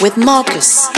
With Marcus.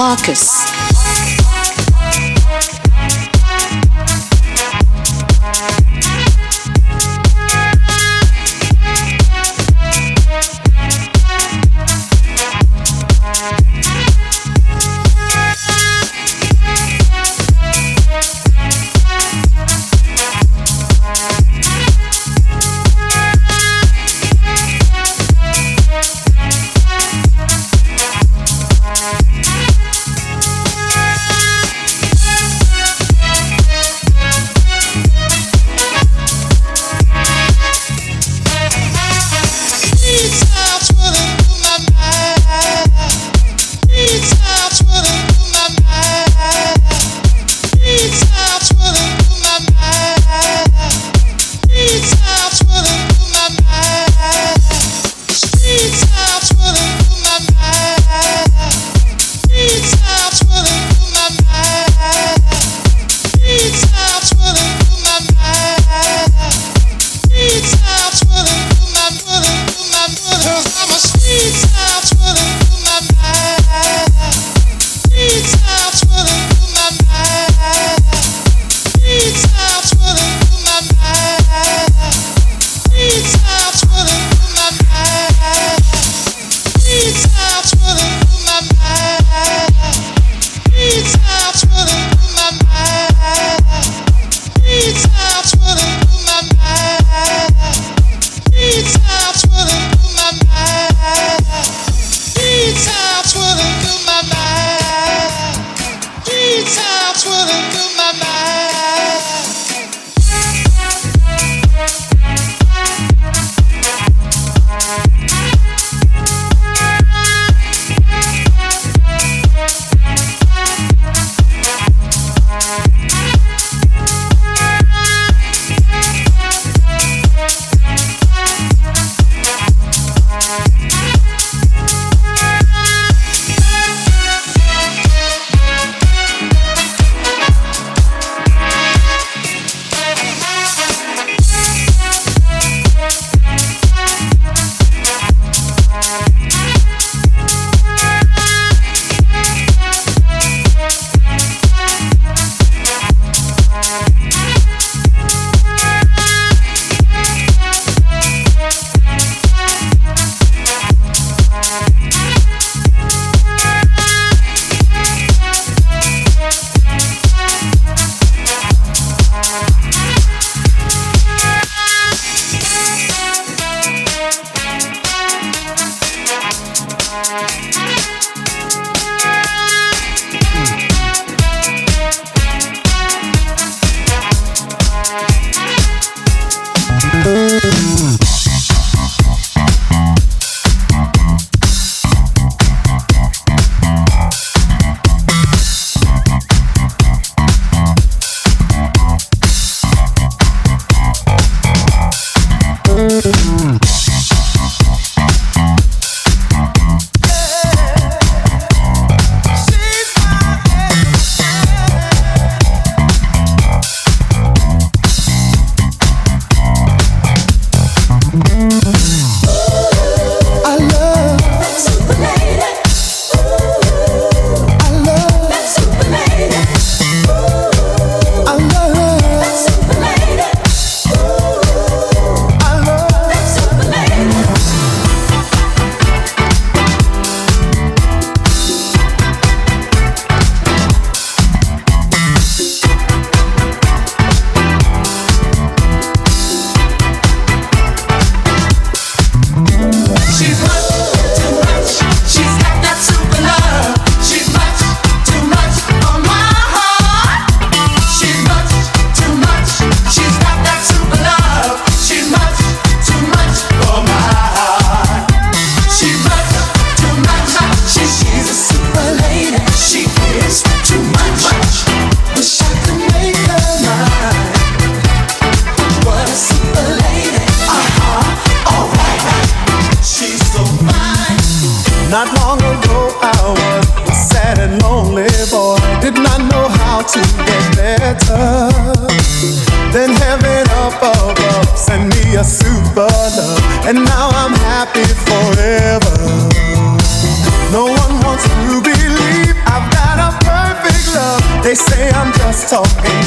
Marcus. talking.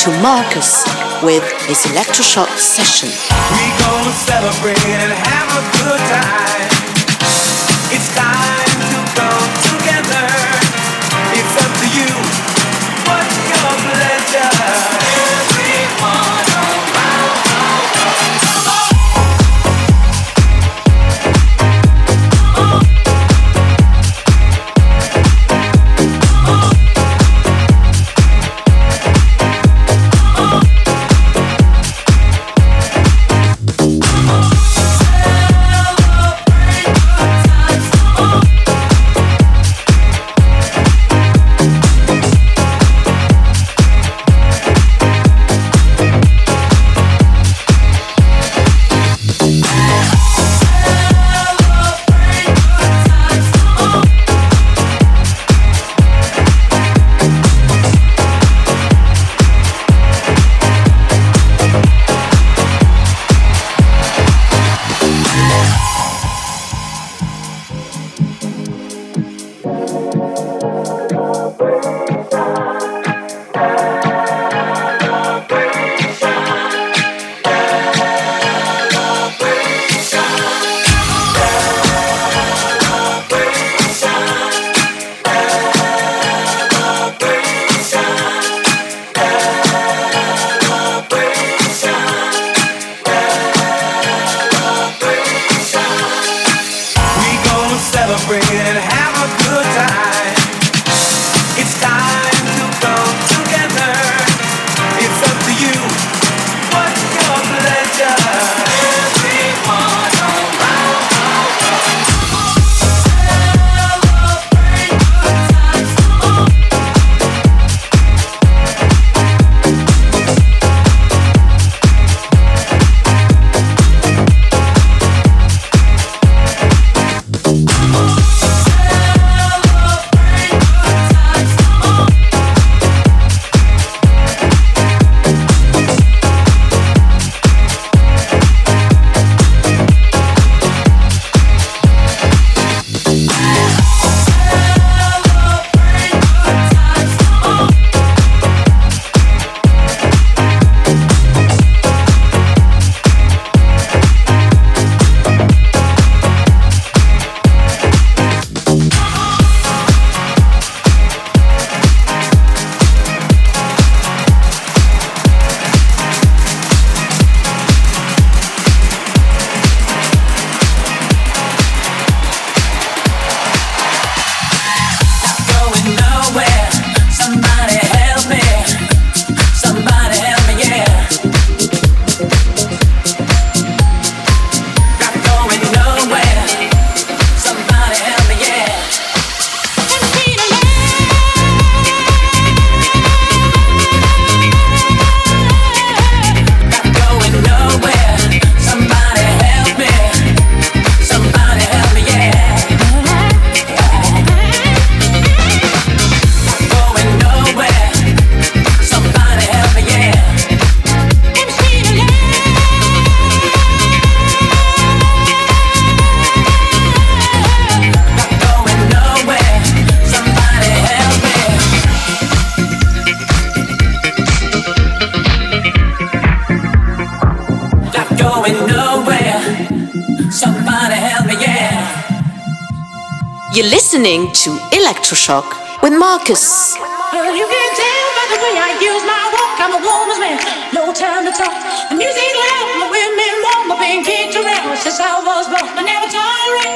to Marcus with his electroshock session. We gonna celebrate and have a good time. It's time. You're listening to Electroshock with Marcus. Well, you can tell by the way I use my walk. I'm a woman's man, no time to talk. The music loud, my women warm, my pain kicked around since I was born. I never tolerate.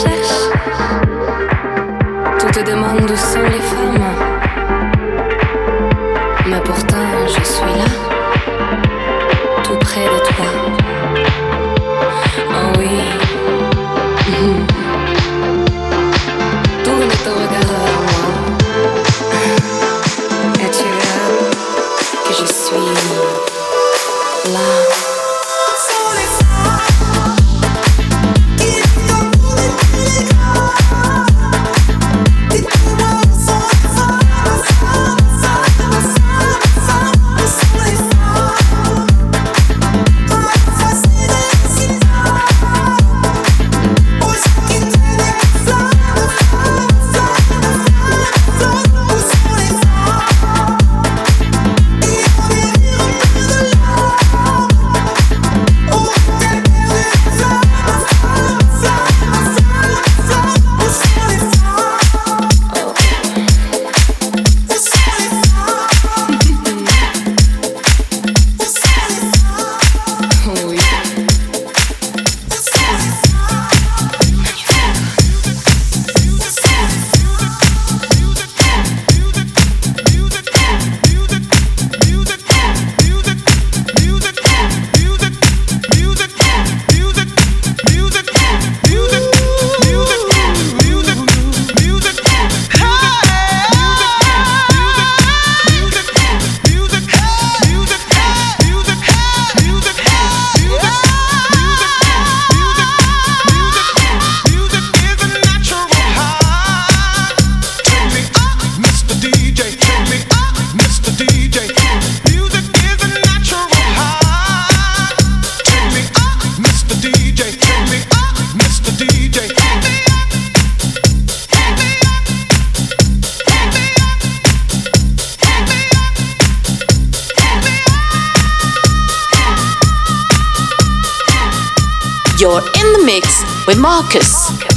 zeg mix with Marcus.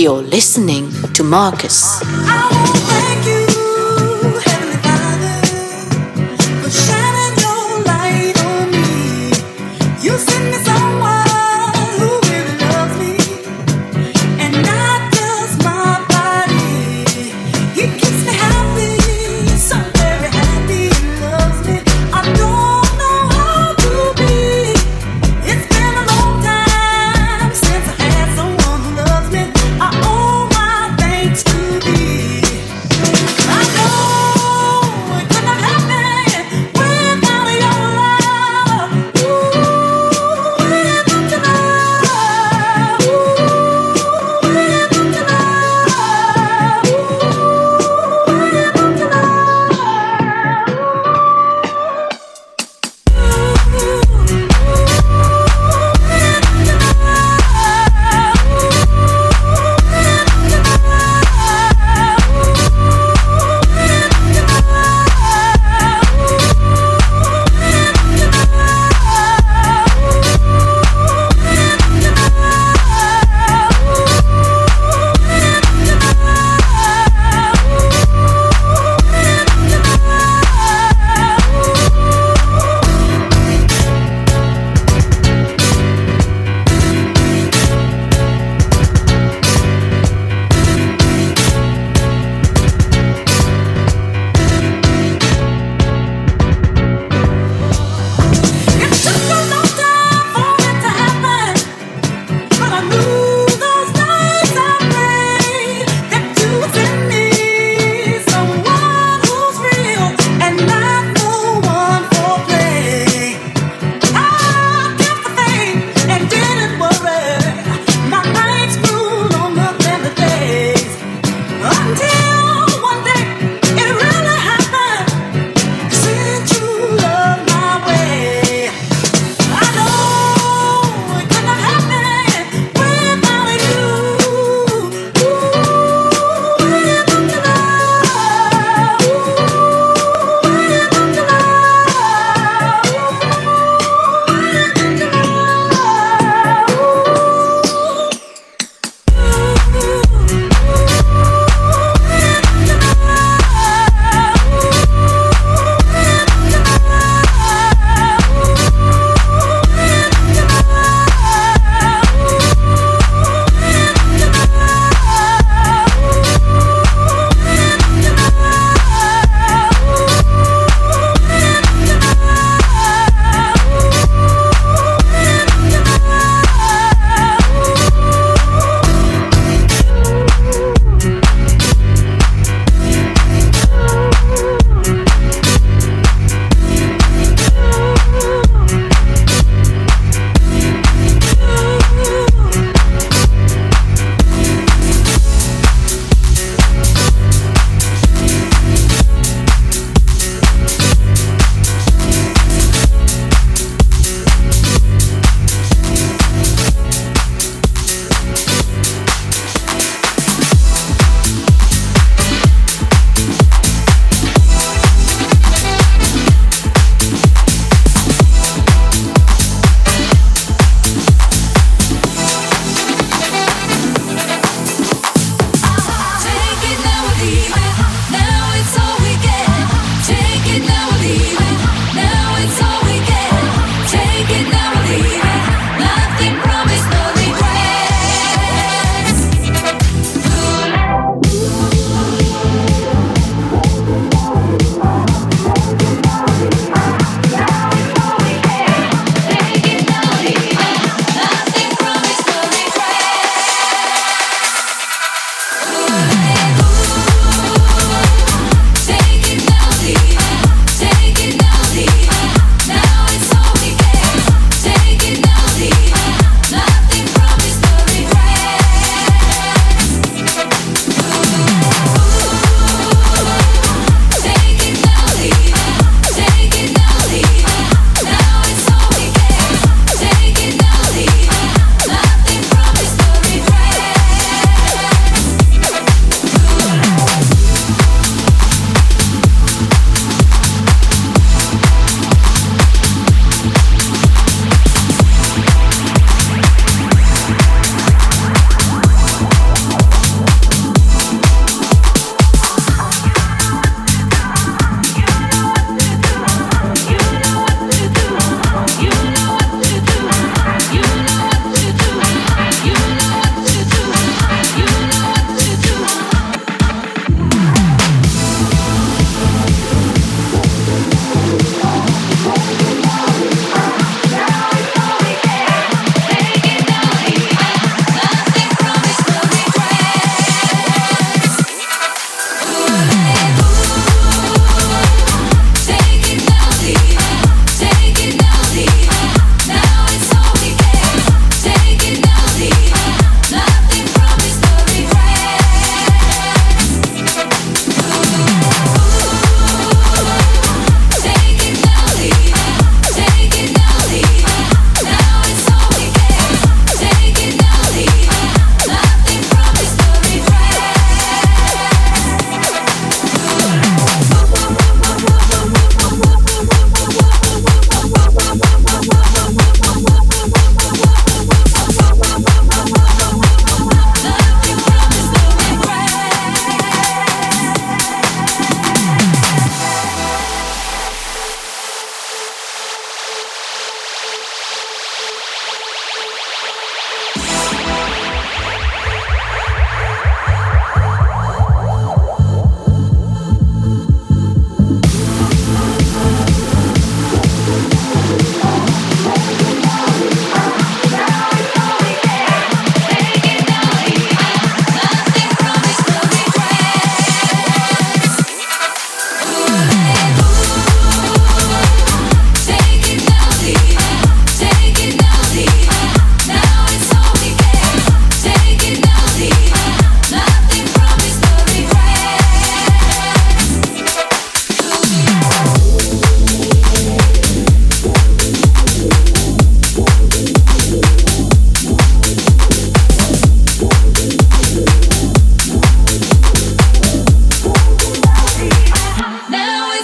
You're listening to Marcus.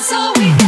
so we